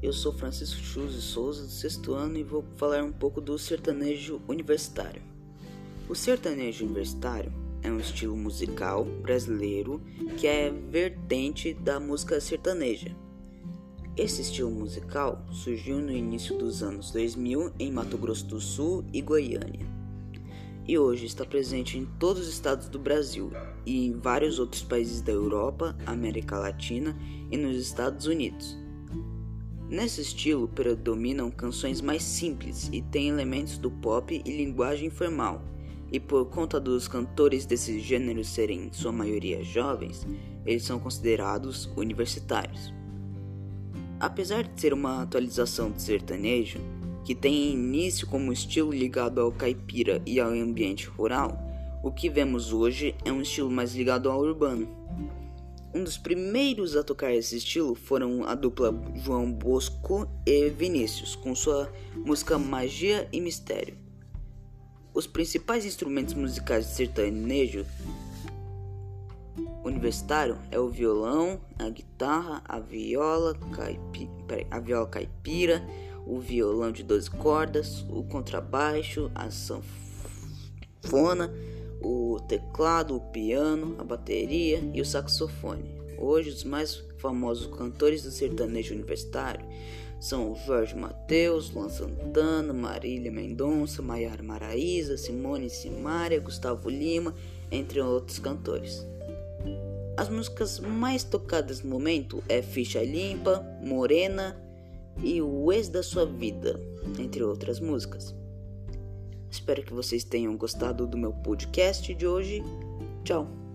eu sou Francisco Chuse Souza, do sexto ano, e vou falar um pouco do sertanejo universitário. O sertanejo universitário é um estilo musical brasileiro que é vertente da música sertaneja. Esse estilo musical surgiu no início dos anos 2000 em Mato Grosso do Sul e Goiânia, e hoje está presente em todos os estados do Brasil e em vários outros países da Europa, América Latina e nos Estados Unidos. Nesse estilo predominam canções mais simples e têm elementos do pop e linguagem informal, e por conta dos cantores desse gênero serem em sua maioria jovens, eles são considerados universitários. Apesar de ser uma atualização de sertanejo, que tem início como estilo ligado ao caipira e ao ambiente rural, o que vemos hoje é um estilo mais ligado ao urbano. Um dos primeiros a tocar esse estilo foram a dupla João Bosco e Vinícius, com sua música Magia e Mistério. Os principais instrumentos musicais de sertanejo universitário é o violão, a guitarra, a viola, caipi, peraí, a viola caipira, o violão de 12 cordas, o contrabaixo, a sanfona, o teclado, o piano, a bateria e o saxofone. Hoje, os mais famosos cantores do sertanejo universitário são Jorge Mateus, Luan Santana, Marília Mendonça, Maiara Maraíza, Simone Simaria, Gustavo Lima, entre outros cantores. As músicas mais tocadas no momento é Ficha Limpa, Morena e O Ex da Sua Vida, entre outras músicas. Espero que vocês tenham gostado do meu podcast de hoje. Tchau!